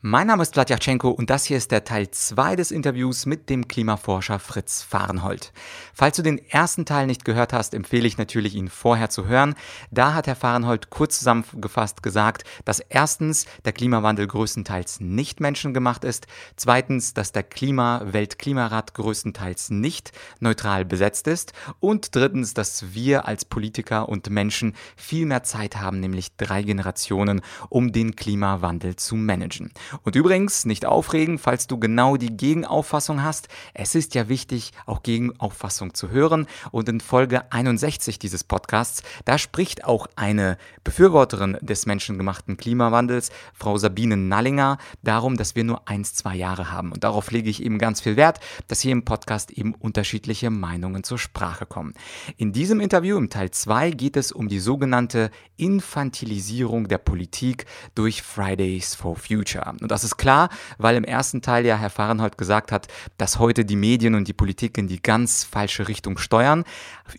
Mein Name ist Vladyachenko und das hier ist der Teil 2 des Interviews mit dem Klimaforscher Fritz Fahrenhold. Falls du den ersten Teil nicht gehört hast, empfehle ich natürlich, ihn vorher zu hören. Da hat Herr Fahrenhold kurz zusammengefasst gesagt, dass erstens der Klimawandel größtenteils nicht menschengemacht ist, zweitens, dass der Klima-Weltklimarat größtenteils nicht neutral besetzt ist und drittens, dass wir als Politiker und Menschen viel mehr Zeit haben, nämlich drei Generationen, um den Klimawandel zu managen. Und übrigens, nicht aufregen, falls du genau die Gegenauffassung hast. Es ist ja wichtig, auch Gegenauffassung zu hören. Und in Folge 61 dieses Podcasts, da spricht auch eine Befürworterin des menschengemachten Klimawandels, Frau Sabine Nallinger, darum, dass wir nur eins, zwei Jahre haben. Und darauf lege ich eben ganz viel Wert, dass hier im Podcast eben unterschiedliche Meinungen zur Sprache kommen. In diesem Interview, im Teil 2, geht es um die sogenannte Infantilisierung der Politik durch Fridays for Future. Und das ist klar, weil im ersten Teil ja Herr Fahrenhold gesagt hat, dass heute die Medien und die Politik in die ganz falsche Richtung steuern,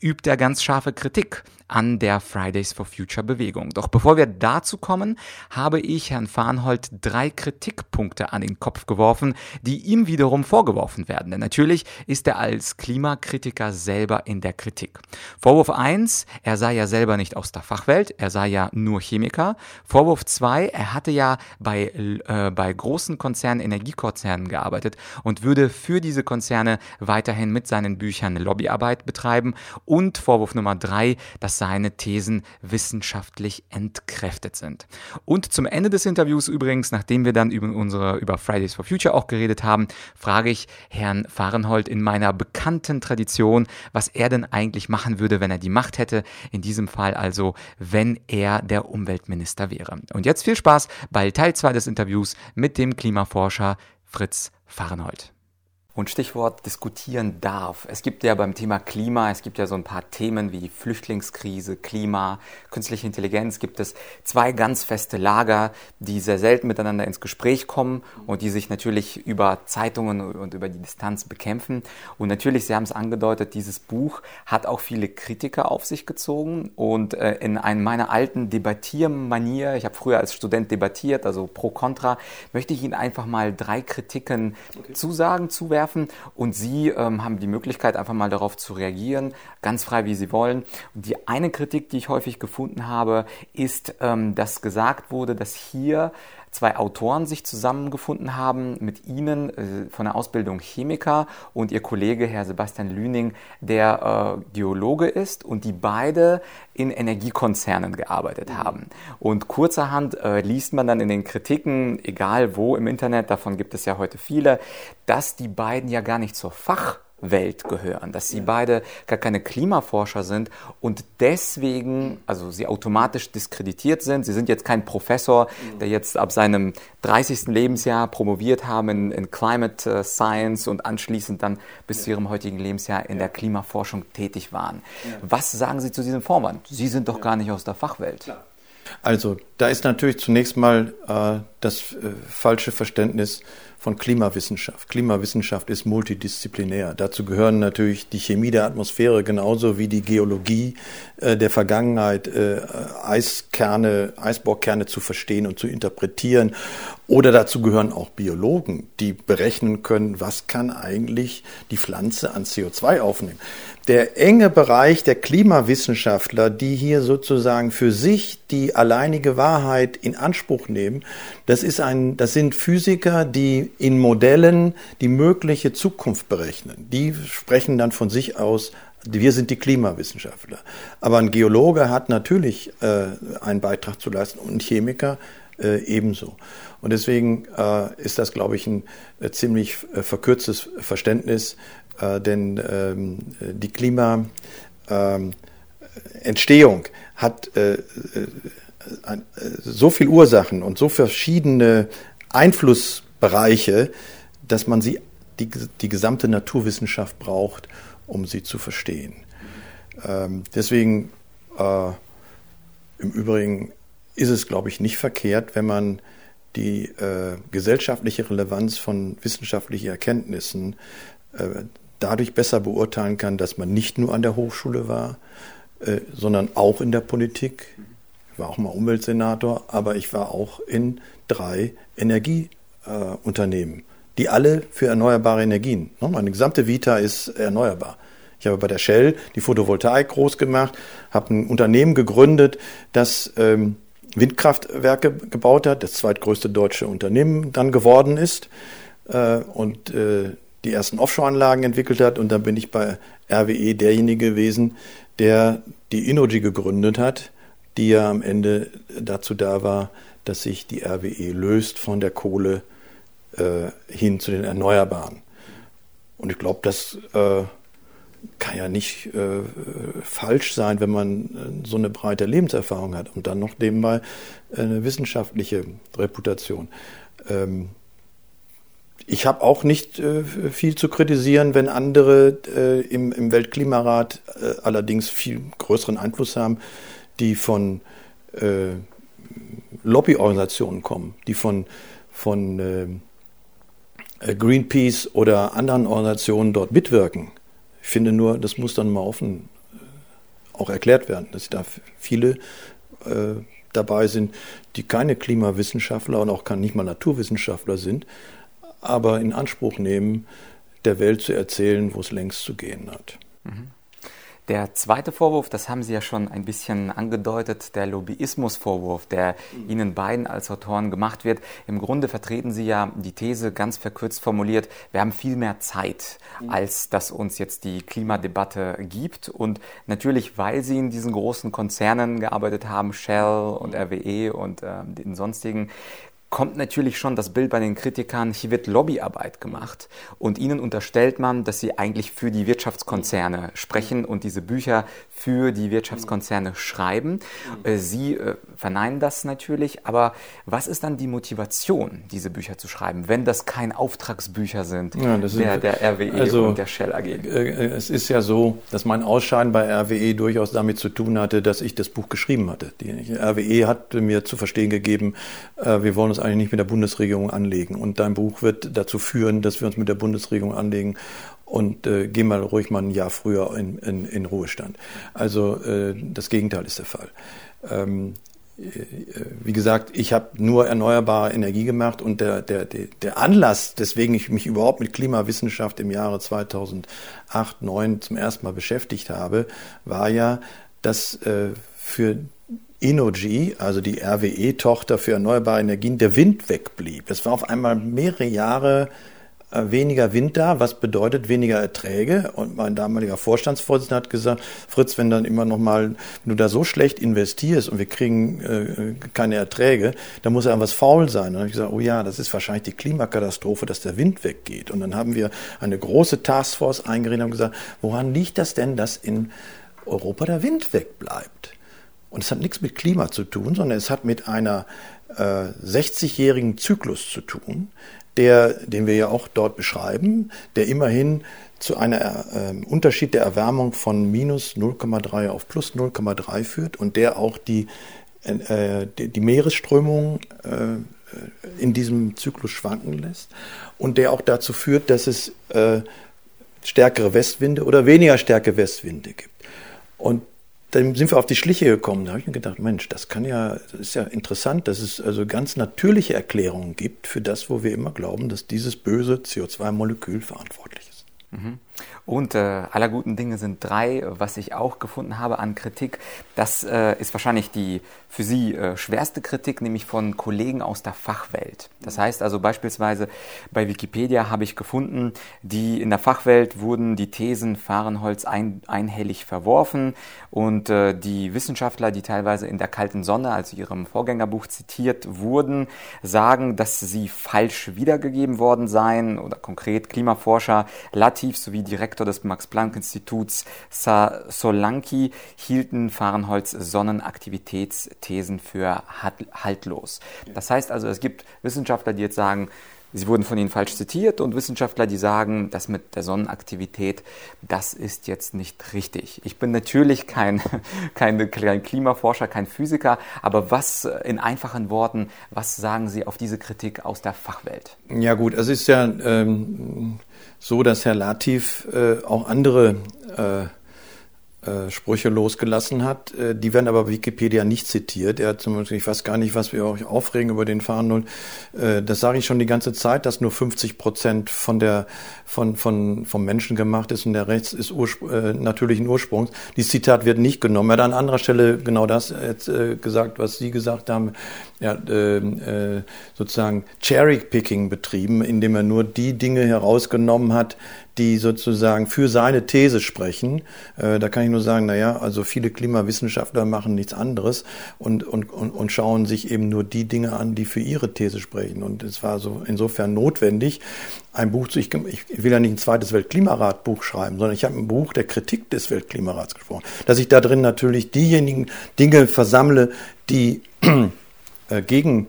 übt er ganz scharfe Kritik an der Fridays for Future Bewegung. Doch bevor wir dazu kommen, habe ich Herrn Farnhold drei Kritikpunkte an den Kopf geworfen, die ihm wiederum vorgeworfen werden. Denn natürlich ist er als Klimakritiker selber in der Kritik. Vorwurf 1, er sei ja selber nicht aus der Fachwelt, er sei ja nur Chemiker. Vorwurf 2, er hatte ja bei, äh, bei großen Konzernen, Energiekonzernen gearbeitet und würde für diese Konzerne weiterhin mit seinen Büchern Lobbyarbeit betreiben. Und Vorwurf Nummer 3, dass seine Thesen wissenschaftlich entkräftet sind. Und zum Ende des Interviews übrigens, nachdem wir dann über unsere über Fridays for Future auch geredet haben, frage ich Herrn Fahrenhold in meiner bekannten Tradition, was er denn eigentlich machen würde, wenn er die Macht hätte. In diesem Fall also, wenn er der Umweltminister wäre. Und jetzt viel Spaß bei Teil 2 des Interviews mit dem Klimaforscher Fritz Fahrenhold. Und Stichwort diskutieren darf. Es gibt ja beim Thema Klima, es gibt ja so ein paar Themen wie Flüchtlingskrise, Klima, künstliche Intelligenz, gibt es zwei ganz feste Lager, die sehr selten miteinander ins Gespräch kommen und die sich natürlich über Zeitungen und über die Distanz bekämpfen. Und natürlich, Sie haben es angedeutet, dieses Buch hat auch viele Kritiker auf sich gezogen und äh, in einem meiner alten Debattiermanier, ich habe früher als Student debattiert, also pro contra, möchte ich Ihnen einfach mal drei Kritiken okay. zusagen, zuwerfen werfen und Sie ähm, haben die Möglichkeit, einfach mal darauf zu reagieren, ganz frei, wie Sie wollen. Und die eine Kritik, die ich häufig gefunden habe, ist, ähm, dass gesagt wurde, dass hier zwei Autoren sich zusammengefunden haben, mit ihnen äh, von der Ausbildung Chemiker und ihr Kollege Herr Sebastian Lüning, der äh, Geologe ist und die beide in Energiekonzernen gearbeitet mhm. haben. Und kurzerhand äh, liest man dann in den Kritiken, egal wo im Internet, davon gibt es ja heute viele, dass die beiden ja gar nicht zur Fach Welt gehören, dass sie beide gar keine Klimaforscher sind und deswegen, also sie automatisch diskreditiert sind. Sie sind jetzt kein Professor, der jetzt ab seinem 30. Lebensjahr promoviert haben in, in Climate äh, Science und anschließend dann bis zu ihrem heutigen Lebensjahr in der Klimaforschung tätig waren. Was sagen Sie zu diesem Vorwand? Sie sind doch gar nicht aus der Fachwelt. Also, da ist natürlich zunächst mal äh, das äh, falsche Verständnis von Klimawissenschaft. Klimawissenschaft ist multidisziplinär. Dazu gehören natürlich die Chemie der Atmosphäre genauso wie die Geologie äh, der Vergangenheit, äh, Eiskerne, Eisbohrkerne zu verstehen und zu interpretieren. Oder dazu gehören auch Biologen, die berechnen können, was kann eigentlich die Pflanze an CO2 aufnehmen. Der enge Bereich der Klimawissenschaftler, die hier sozusagen für sich die alleinige Wahrheit in Anspruch nehmen, das ist ein, das sind Physiker, die in Modellen die mögliche Zukunft berechnen. Die sprechen dann von sich aus wir sind die Klimawissenschaftler. Aber ein Geologe hat natürlich äh, einen Beitrag zu leisten und ein Chemiker äh, ebenso. Und deswegen äh, ist das, glaube ich, ein äh, ziemlich äh, verkürztes Verständnis, äh, denn ähm, die Klimaentstehung hat so viele Ursachen und so verschiedene Einflussbereiche, dass man sie, die, die gesamte Naturwissenschaft braucht, um sie zu verstehen. Ähm, deswegen, äh, im Übrigen, ist es, glaube ich, nicht verkehrt, wenn man die äh, gesellschaftliche Relevanz von wissenschaftlichen Erkenntnissen äh, dadurch besser beurteilen kann, dass man nicht nur an der Hochschule war, äh, sondern auch in der Politik. War auch mal Umweltsenator, aber ich war auch in drei Energieunternehmen, äh, die alle für erneuerbare Energien. Ne? Meine gesamte Vita ist erneuerbar. Ich habe bei der Shell die Photovoltaik groß gemacht, habe ein Unternehmen gegründet, das ähm, Windkraftwerke gebaut hat, das zweitgrößte deutsche Unternehmen dann geworden ist äh, und äh, die ersten Offshore-Anlagen entwickelt hat. Und dann bin ich bei RWE derjenige gewesen, der die Innogy gegründet hat, die ja am Ende dazu da war, dass sich die RWE löst von der Kohle äh, hin zu den Erneuerbaren. Und ich glaube, das äh, kann ja nicht äh, falsch sein, wenn man äh, so eine breite Lebenserfahrung hat und dann noch nebenbei eine wissenschaftliche Reputation. Ähm, ich habe auch nicht äh, viel zu kritisieren, wenn andere äh, im, im, Weltklimarat äh, allerdings viel größeren Einfluss haben, die von äh, Lobbyorganisationen kommen, die von, von Greenpeace oder anderen Organisationen dort mitwirken. Ich finde nur, das muss dann mal offen äh, auch erklärt werden, dass da viele äh, dabei sind, die keine Klimawissenschaftler und auch nicht mal Naturwissenschaftler sind, aber in Anspruch nehmen, der Welt zu erzählen, wo es längst zu gehen hat. Mhm. Der zweite Vorwurf, das haben Sie ja schon ein bisschen angedeutet, der Lobbyismusvorwurf, der Ihnen beiden als Autoren gemacht wird. Im Grunde vertreten Sie ja die These ganz verkürzt formuliert, wir haben viel mehr Zeit, als dass uns jetzt die Klimadebatte gibt. Und natürlich, weil Sie in diesen großen Konzernen gearbeitet haben, Shell und RWE und äh, den sonstigen, kommt natürlich schon das Bild bei den Kritikern, hier wird Lobbyarbeit gemacht und ihnen unterstellt man, dass sie eigentlich für die Wirtschaftskonzerne sprechen und diese Bücher für die Wirtschaftskonzerne schreiben. Äh, sie äh, verneinen das natürlich, aber was ist dann die Motivation, diese Bücher zu schreiben, wenn das kein Auftragsbücher sind ja, der, der RWE also, und der Shell AG? Äh, es ist ja so, dass mein Ausscheiden bei RWE durchaus damit zu tun hatte, dass ich das Buch geschrieben hatte. Die RWE hat mir zu verstehen gegeben, wir wollen uns uns eigentlich nicht mit der Bundesregierung anlegen. Und dein Buch wird dazu führen, dass wir uns mit der Bundesregierung anlegen und äh, geh mal ruhig mal ein Jahr früher in, in, in Ruhestand. Also äh, das Gegenteil ist der Fall. Ähm, äh, wie gesagt, ich habe nur erneuerbare Energie gemacht und der, der, der Anlass, deswegen ich mich überhaupt mit Klimawissenschaft im Jahre 2008, 2009 zum ersten Mal beschäftigt habe, war ja, dass äh, für Innogy, also die RWE-Tochter für erneuerbare Energien, der Wind wegblieb. Es war auf einmal mehrere Jahre äh, weniger Wind da, was bedeutet weniger Erträge. Und mein damaliger Vorstandsvorsitzender hat gesagt, Fritz, wenn dann immer noch mal, wenn du da so schlecht investierst und wir kriegen äh, keine Erträge, dann muss ja was faul sein. Und dann habe ich gesagt, oh ja, das ist wahrscheinlich die Klimakatastrophe, dass der Wind weggeht. Und dann haben wir eine große Taskforce eingerichtet und gesagt, woran liegt das denn, dass in Europa der Wind wegbleibt? Und es hat nichts mit Klima zu tun, sondern es hat mit einer äh, 60-jährigen Zyklus zu tun, der, den wir ja auch dort beschreiben, der immerhin zu einem äh, Unterschied der Erwärmung von minus 0,3 auf plus 0,3 führt und der auch die, äh, die, die Meeresströmung äh, in diesem Zyklus schwanken lässt und der auch dazu führt, dass es äh, stärkere Westwinde oder weniger starke Westwinde gibt. Und dann sind wir auf die Schliche gekommen. Da habe ich mir gedacht, Mensch, das kann ja, das ist ja interessant, dass es also ganz natürliche Erklärungen gibt für das, wo wir immer glauben, dass dieses böse CO2-Molekül verantwortlich ist. Mhm. Und äh, aller guten Dinge sind drei, was ich auch gefunden habe an Kritik. Das äh, ist wahrscheinlich die für Sie äh, schwerste Kritik, nämlich von Kollegen aus der Fachwelt. Das heißt also beispielsweise bei Wikipedia habe ich gefunden, die in der Fachwelt wurden die Thesen Fahrenholz ein, einhellig verworfen und äh, die Wissenschaftler, die teilweise in der kalten Sonne, also ihrem Vorgängerbuch zitiert wurden, sagen, dass sie falsch wiedergegeben worden seien oder konkret Klimaforscher Latif sowie Direktor des Max-Planck-Instituts Solanki hielten Fahrenholz Sonnenaktivitätsthesen für haltlos. Das heißt also, es gibt Wissenschaftler, die jetzt sagen, Sie wurden von Ihnen falsch zitiert und Wissenschaftler, die sagen, das mit der Sonnenaktivität, das ist jetzt nicht richtig. Ich bin natürlich kein, kein, kein Klimaforscher, kein Physiker, aber was in einfachen Worten, was sagen Sie auf diese Kritik aus der Fachwelt? Ja gut, es ist ja ähm, so, dass Herr Latif äh, auch andere äh, äh, Sprüche losgelassen hat. Äh, die werden aber Wikipedia nicht zitiert. Er hat zum Beispiel, ich weiß gar nicht, was wir euch aufregen über den Fahren äh, das sage ich schon die ganze Zeit, dass nur 50 Prozent von der, von, von, vom Menschen gemacht ist und der Rest ist Urspr äh, natürlichen Ursprungs. Dieses Zitat wird nicht genommen. Er hat an anderer Stelle genau das jetzt, gesagt, was Sie gesagt haben. Er hat äh, sozusagen Cherry-Picking betrieben, indem er nur die Dinge herausgenommen hat, die sozusagen für seine These sprechen. Äh, da kann ich nur sagen, naja, also viele Klimawissenschaftler machen nichts anderes und, und, und, und schauen sich eben nur die Dinge an, die für ihre These sprechen. Und es war so insofern notwendig, ein Buch zu, ich, ich will ja nicht ein zweites Weltklimarat-Buch schreiben, sondern ich habe ein Buch der Kritik des Weltklimarats gesprochen, dass ich da drin natürlich diejenigen Dinge versammle, die äh, gegen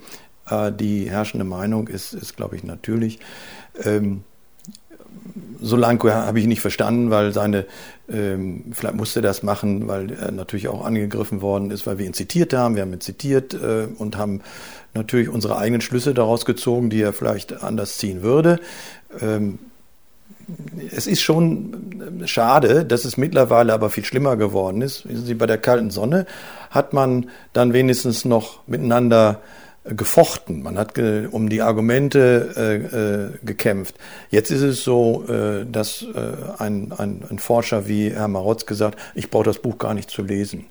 äh, die herrschende Meinung ist, ist glaube ich, natürlich. Ähm, Solanko habe ich nicht verstanden, weil seine, ähm, vielleicht musste er das machen, weil er natürlich auch angegriffen worden ist, weil wir ihn zitiert haben. Wir haben ihn zitiert äh, und haben natürlich unsere eigenen Schlüsse daraus gezogen, die er vielleicht anders ziehen würde. Ähm, es ist schon schade, dass es mittlerweile aber viel schlimmer geworden ist. Wissen Sie, bei der kalten Sonne hat man dann wenigstens noch miteinander gefochten, man hat ge um die Argumente äh, äh, gekämpft. Jetzt ist es so, äh, dass äh, ein, ein, ein, Forscher wie Herr Marotz gesagt, ich brauche das Buch gar nicht zu lesen.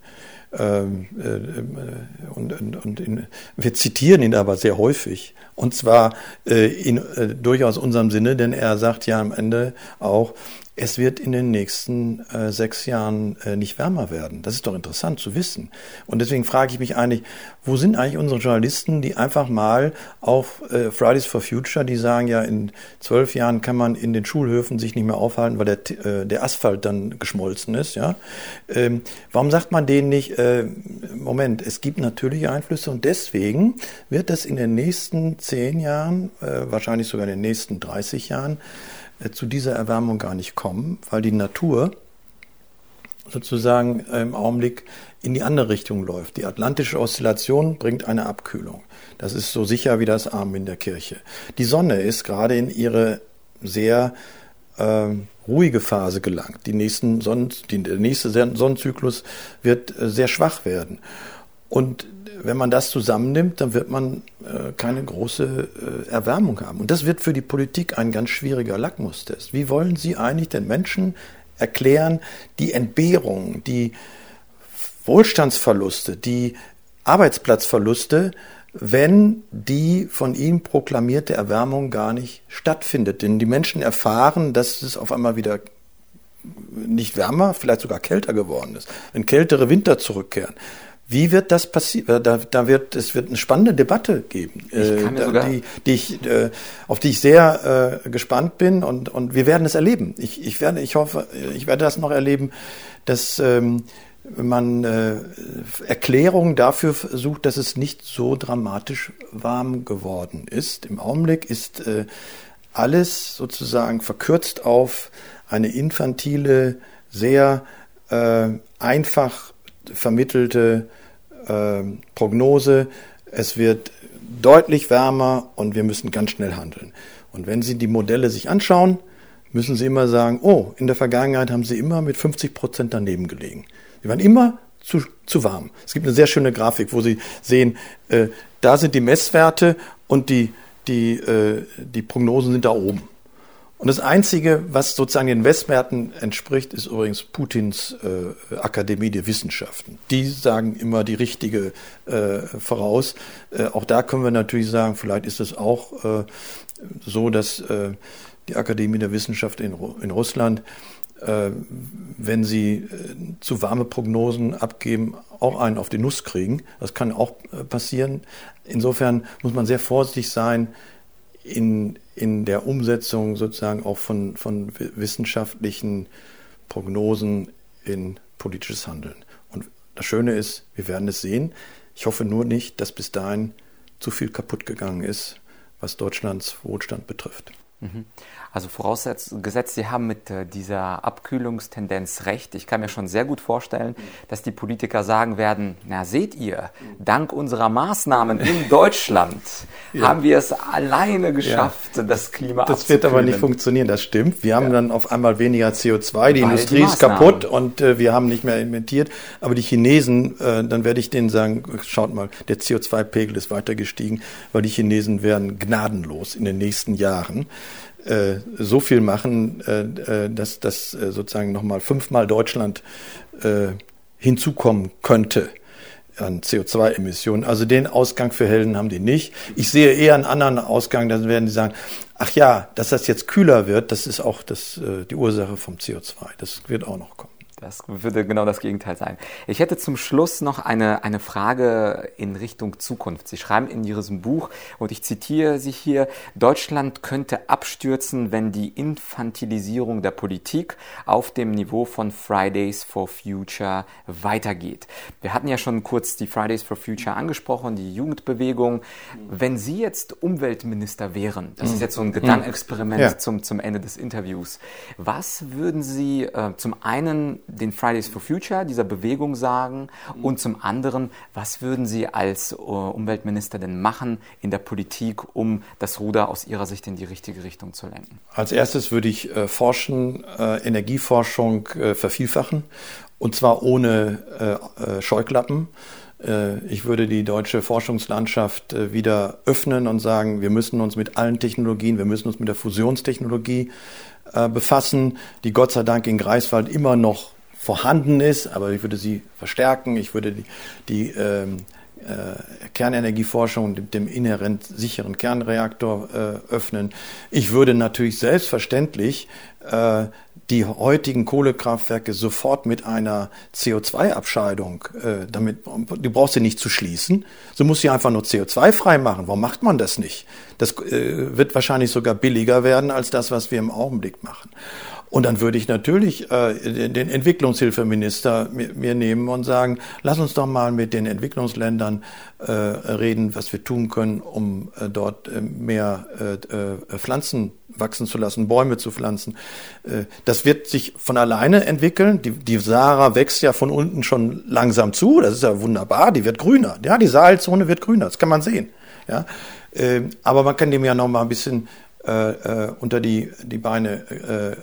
Ähm, äh, äh, und, und, und in, wir zitieren ihn aber sehr häufig. Und zwar in durchaus unserem Sinne, denn er sagt ja am Ende auch, es wird in den nächsten äh, sechs Jahren äh, nicht wärmer werden. Das ist doch interessant zu wissen. Und deswegen frage ich mich eigentlich, wo sind eigentlich unsere Journalisten, die einfach mal auf äh, Fridays for Future, die sagen ja, in zwölf Jahren kann man in den Schulhöfen sich nicht mehr aufhalten, weil der, äh, der Asphalt dann geschmolzen ist. Ja? Ähm, warum sagt man denen nicht, äh, Moment, es gibt natürliche Einflüsse und deswegen wird es in den nächsten zehn Jahren, äh, wahrscheinlich sogar in den nächsten 30 Jahren, zu dieser Erwärmung gar nicht kommen, weil die Natur sozusagen im Augenblick in die andere Richtung läuft. Die atlantische Oszillation bringt eine Abkühlung. Das ist so sicher wie das Arm in der Kirche. Die Sonne ist gerade in ihre sehr äh, ruhige Phase gelangt. Die nächsten Sonnen, die, der nächste Sonnenzyklus wird äh, sehr schwach werden. Und wenn man das zusammennimmt, dann wird man äh, keine große äh, Erwärmung haben. Und das wird für die Politik ein ganz schwieriger Lackmustest. Wie wollen Sie eigentlich den Menschen erklären, die Entbehrungen, die Wohlstandsverluste, die Arbeitsplatzverluste, wenn die von ihm proklamierte Erwärmung gar nicht stattfindet. Denn die Menschen erfahren, dass es auf einmal wieder nicht wärmer, vielleicht sogar kälter geworden ist. Wenn kältere Winter zurückkehren, wie wird das passieren? Da, da wird es wird eine spannende Debatte geben, äh, die, die ich, äh, auf die ich sehr äh, gespannt bin und, und wir werden es erleben. Ich, ich werde, ich hoffe, ich werde das noch erleben, dass ähm, man äh, Erklärungen dafür sucht, dass es nicht so dramatisch warm geworden ist. Im Augenblick ist äh, alles sozusagen verkürzt auf eine infantile, sehr äh, einfach vermittelte äh, Prognose, es wird deutlich wärmer und wir müssen ganz schnell handeln. Und wenn Sie die Modelle sich anschauen, müssen Sie immer sagen, oh, in der Vergangenheit haben Sie immer mit 50 Prozent daneben gelegen. Sie waren immer zu, zu warm. Es gibt eine sehr schöne Grafik, wo Sie sehen, äh, da sind die Messwerte und die, die, äh, die Prognosen sind da oben. Und das Einzige, was sozusagen den Westmärkten entspricht, ist übrigens Putins äh, Akademie der Wissenschaften. Die sagen immer die richtige äh, voraus. Äh, auch da können wir natürlich sagen, vielleicht ist es auch äh, so, dass äh, die Akademie der Wissenschaften in, in Russland, äh, wenn sie zu warme Prognosen abgeben, auch einen auf die Nuss kriegen. Das kann auch passieren. Insofern muss man sehr vorsichtig sein, in, in der Umsetzung sozusagen auch von, von wissenschaftlichen Prognosen in politisches Handeln. Und das Schöne ist, wir werden es sehen. Ich hoffe nur nicht, dass bis dahin zu viel kaputt gegangen ist, was Deutschlands Wohlstand betrifft. Also vorausgesetzt, Sie haben mit äh, dieser Abkühlungstendenz recht. Ich kann mir schon sehr gut vorstellen, dass die Politiker sagen werden, na seht ihr, dank unserer Maßnahmen in Deutschland ja. haben wir es alleine geschafft, ja. das Klima Das wird aber nicht funktionieren, das stimmt. Wir haben ja. dann auf einmal weniger CO2, die Weil Industrie die ist kaputt und äh, wir haben nicht mehr inventiert. Aber die Chinesen, äh, dann werde ich denen sagen, schaut mal, der CO2-Pegel ist weiter gestiegen, weil die Chinesen werden gnadenlos in den nächsten Jahren äh, so viel machen, äh, äh dass das äh, sozusagen nochmal fünfmal Deutschland äh, hinzukommen könnte an CO2-Emissionen. Also den Ausgang für Helden haben die nicht. Ich sehe eher einen anderen Ausgang, da werden die sagen, ach ja, dass das jetzt kühler wird, das ist auch das, äh, die Ursache vom CO2. Das wird auch noch kommen. Das würde genau das Gegenteil sein. Ich hätte zum Schluss noch eine, eine Frage in Richtung Zukunft. Sie schreiben in Ihrem Buch, und ich zitiere Sie hier, Deutschland könnte abstürzen, wenn die Infantilisierung der Politik auf dem Niveau von Fridays for Future weitergeht. Wir hatten ja schon kurz die Fridays for Future angesprochen, die Jugendbewegung. Wenn Sie jetzt Umweltminister wären, das ist jetzt so ein Gedankenexperiment ja. zum, zum Ende des Interviews, was würden Sie äh, zum einen den Fridays for Future, dieser Bewegung sagen? Und zum anderen, was würden Sie als äh, Umweltminister denn machen in der Politik, um das Ruder aus Ihrer Sicht in die richtige Richtung zu lenken? Als erstes würde ich äh, Forschen, äh, Energieforschung äh, vervielfachen und zwar ohne äh, äh, Scheuklappen. Ich würde die deutsche Forschungslandschaft wieder öffnen und sagen, wir müssen uns mit allen Technologien, wir müssen uns mit der Fusionstechnologie befassen, die Gott sei Dank in Greifswald immer noch vorhanden ist, aber ich würde sie verstärken. Ich würde die, die ähm, äh, Kernenergieforschung dem, dem inhärent sicheren Kernreaktor äh, öffnen. Ich würde natürlich selbstverständlich äh, die heutigen Kohlekraftwerke sofort mit einer CO2-Abscheidung, äh, damit, du brauchst sie nicht zu schließen, so muss sie einfach nur CO2-frei machen. Warum macht man das nicht? Das äh, wird wahrscheinlich sogar billiger werden als das, was wir im Augenblick machen. Und dann würde ich natürlich äh, den Entwicklungshilfeminister mir, mir, nehmen und sagen, lass uns doch mal mit den Entwicklungsländern äh, reden, was wir tun können, um äh, dort äh, mehr äh, äh, Pflanzen wachsen zu lassen, Bäume zu pflanzen. Äh, das wird sich von alleine entwickeln. Die, die Sahara wächst ja von unten schon langsam zu. Das ist ja wunderbar. Die wird grüner. Ja, die Sahelzone wird grüner. Das kann man sehen. Ja, äh, aber man kann dem ja noch mal ein bisschen äh, äh, unter die, die Beine äh, äh,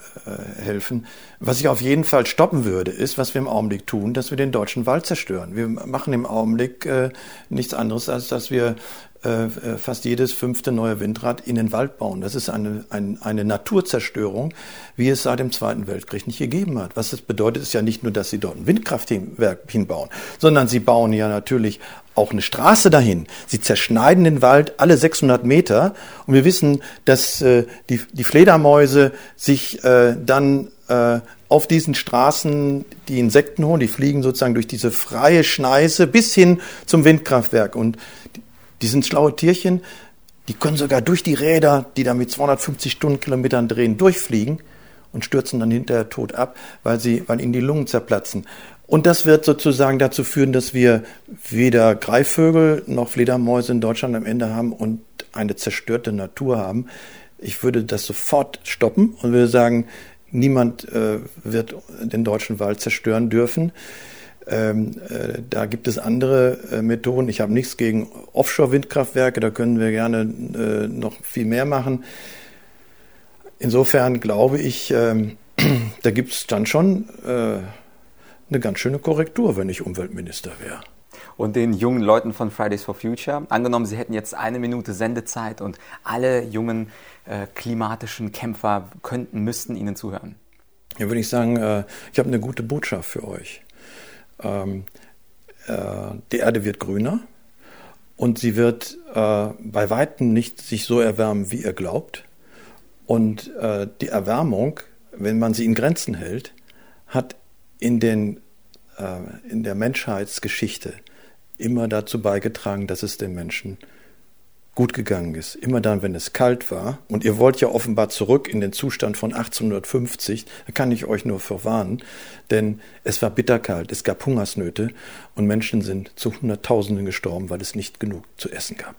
helfen. Was ich auf jeden Fall stoppen würde, ist, was wir im Augenblick tun, dass wir den deutschen Wald zerstören. Wir machen im Augenblick äh, nichts anderes, als dass wir äh, fast jedes fünfte neue Windrad in den Wald bauen. Das ist eine, eine, eine Naturzerstörung, wie es seit dem Zweiten Weltkrieg nicht gegeben hat. Was das bedeutet, ist ja nicht nur, dass sie dort ein Windkraftwerk hinbauen, sondern sie bauen ja natürlich auch eine Straße dahin. Sie zerschneiden den Wald alle 600 Meter und wir wissen, dass äh, die, die Fledermäuse sich äh, dann äh, auf diesen Straßen die Insekten holen, die fliegen sozusagen durch diese freie Schneise bis hin zum Windkraftwerk und die sind schlaue Tierchen, die können sogar durch die Räder, die da mit 250 Stundenkilometern drehen, durchfliegen und stürzen dann hinterher tot ab, weil, sie, weil ihnen die Lungen zerplatzen. Und das wird sozusagen dazu führen, dass wir weder Greifvögel noch Fledermäuse in Deutschland am Ende haben und eine zerstörte Natur haben. Ich würde das sofort stoppen und würde sagen, niemand äh, wird den deutschen Wald zerstören dürfen. Ähm, äh, da gibt es andere äh, Methoden. Ich habe nichts gegen Offshore-Windkraftwerke, da können wir gerne äh, noch viel mehr machen. Insofern glaube ich, ähm, da gibt es dann schon äh, eine ganz schöne Korrektur, wenn ich Umweltminister wäre. Und den jungen Leuten von Fridays for Future, angenommen, sie hätten jetzt eine Minute Sendezeit und alle jungen äh, klimatischen Kämpfer könnten, müssten ihnen zuhören. Ja, würde ich sagen, äh, ich habe eine gute Botschaft für euch. Ähm, äh, die Erde wird grüner und sie wird äh, bei weitem nicht sich so erwärmen, wie ihr glaubt. Und äh, die Erwärmung, wenn man sie in Grenzen hält, hat in, den, äh, in der Menschheitsgeschichte immer dazu beigetragen, dass es den Menschen gut gegangen ist. Immer dann, wenn es kalt war. Und ihr wollt ja offenbar zurück in den Zustand von 1850. Da kann ich euch nur verwarnen. Denn es war bitterkalt, es gab Hungersnöte und Menschen sind zu Hunderttausenden gestorben, weil es nicht genug zu essen gab.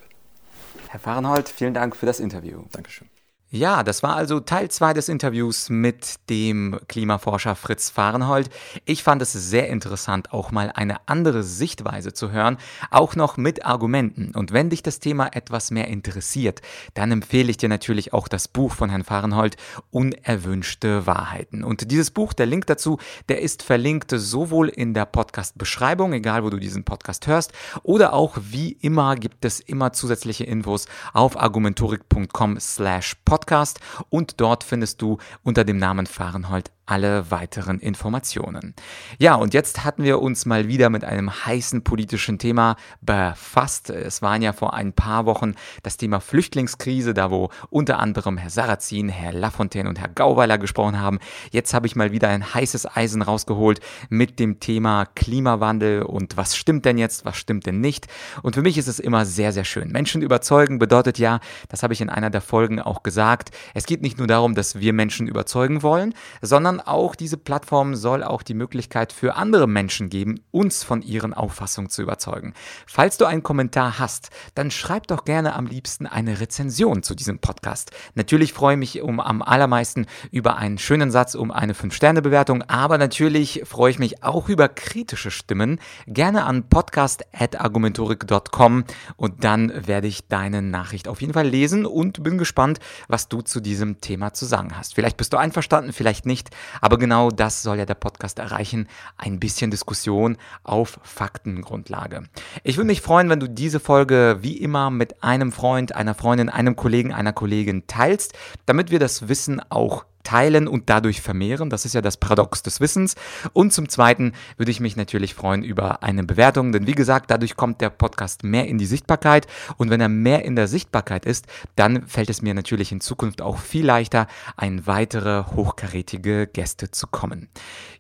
Herr Fahrenhold, vielen Dank für das Interview. Dankeschön. Ja, das war also Teil 2 des Interviews mit dem Klimaforscher Fritz Fahrenhold. Ich fand es sehr interessant, auch mal eine andere Sichtweise zu hören, auch noch mit Argumenten. Und wenn dich das Thema etwas mehr interessiert, dann empfehle ich dir natürlich auch das Buch von Herrn Fahrenhold, Unerwünschte Wahrheiten. Und dieses Buch, der Link dazu, der ist verlinkt sowohl in der Podcast-Beschreibung, egal wo du diesen Podcast hörst, oder auch wie immer gibt es immer zusätzliche Infos auf argumentorik.com slash podcast Podcast und dort findest du unter dem Namen Fahrenhold alle weiteren Informationen. Ja, und jetzt hatten wir uns mal wieder mit einem heißen politischen Thema befasst. Es waren ja vor ein paar Wochen das Thema Flüchtlingskrise, da wo unter anderem Herr Sarrazin, Herr Lafontaine und Herr Gauweiler gesprochen haben. Jetzt habe ich mal wieder ein heißes Eisen rausgeholt mit dem Thema Klimawandel und was stimmt denn jetzt, was stimmt denn nicht. Und für mich ist es immer sehr, sehr schön. Menschen überzeugen bedeutet ja, das habe ich in einer der Folgen auch gesagt, es geht nicht nur darum, dass wir Menschen überzeugen wollen, sondern sondern auch diese Plattform soll auch die Möglichkeit für andere Menschen geben, uns von ihren Auffassungen zu überzeugen. Falls du einen Kommentar hast, dann schreib doch gerne am liebsten eine Rezension zu diesem Podcast. Natürlich freue ich mich um am allermeisten über einen schönen Satz, um eine 5-Sterne-Bewertung, aber natürlich freue ich mich auch über kritische Stimmen. Gerne an podcast.argumentorik.com und dann werde ich deine Nachricht auf jeden Fall lesen und bin gespannt, was du zu diesem Thema zu sagen hast. Vielleicht bist du einverstanden, vielleicht nicht. Aber genau das soll ja der Podcast erreichen. Ein bisschen Diskussion auf Faktengrundlage. Ich würde mich freuen, wenn du diese Folge wie immer mit einem Freund, einer Freundin, einem Kollegen, einer Kollegin teilst, damit wir das Wissen auch teilen und dadurch vermehren. Das ist ja das Paradox des Wissens. Und zum Zweiten würde ich mich natürlich freuen über eine Bewertung, denn wie gesagt, dadurch kommt der Podcast mehr in die Sichtbarkeit. Und wenn er mehr in der Sichtbarkeit ist, dann fällt es mir natürlich in Zukunft auch viel leichter, ein weitere hochkarätige Gäste zu kommen.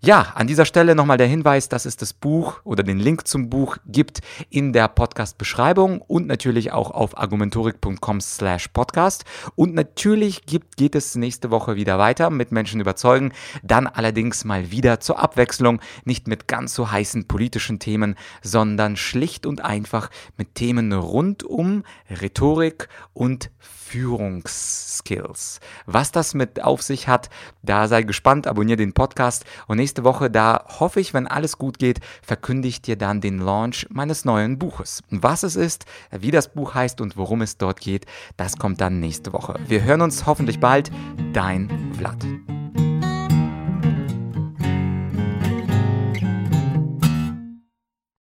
Ja, an dieser Stelle nochmal der Hinweis, dass es das Buch oder den Link zum Buch gibt in der Podcast-Beschreibung und natürlich auch auf argumentorik.com slash podcast. Und natürlich gibt, geht es nächste Woche wieder weiter weiter mit Menschen überzeugen, dann allerdings mal wieder zur Abwechslung, nicht mit ganz so heißen politischen Themen, sondern schlicht und einfach mit Themen rund um Rhetorik und Führungsskills. Was das mit auf sich hat, da sei gespannt, abonniere den Podcast und nächste Woche, da hoffe ich, wenn alles gut geht, verkündige ich dir dann den Launch meines neuen Buches. Was es ist, wie das Buch heißt und worum es dort geht, das kommt dann nächste Woche. Wir hören uns hoffentlich bald. Dein Vlad.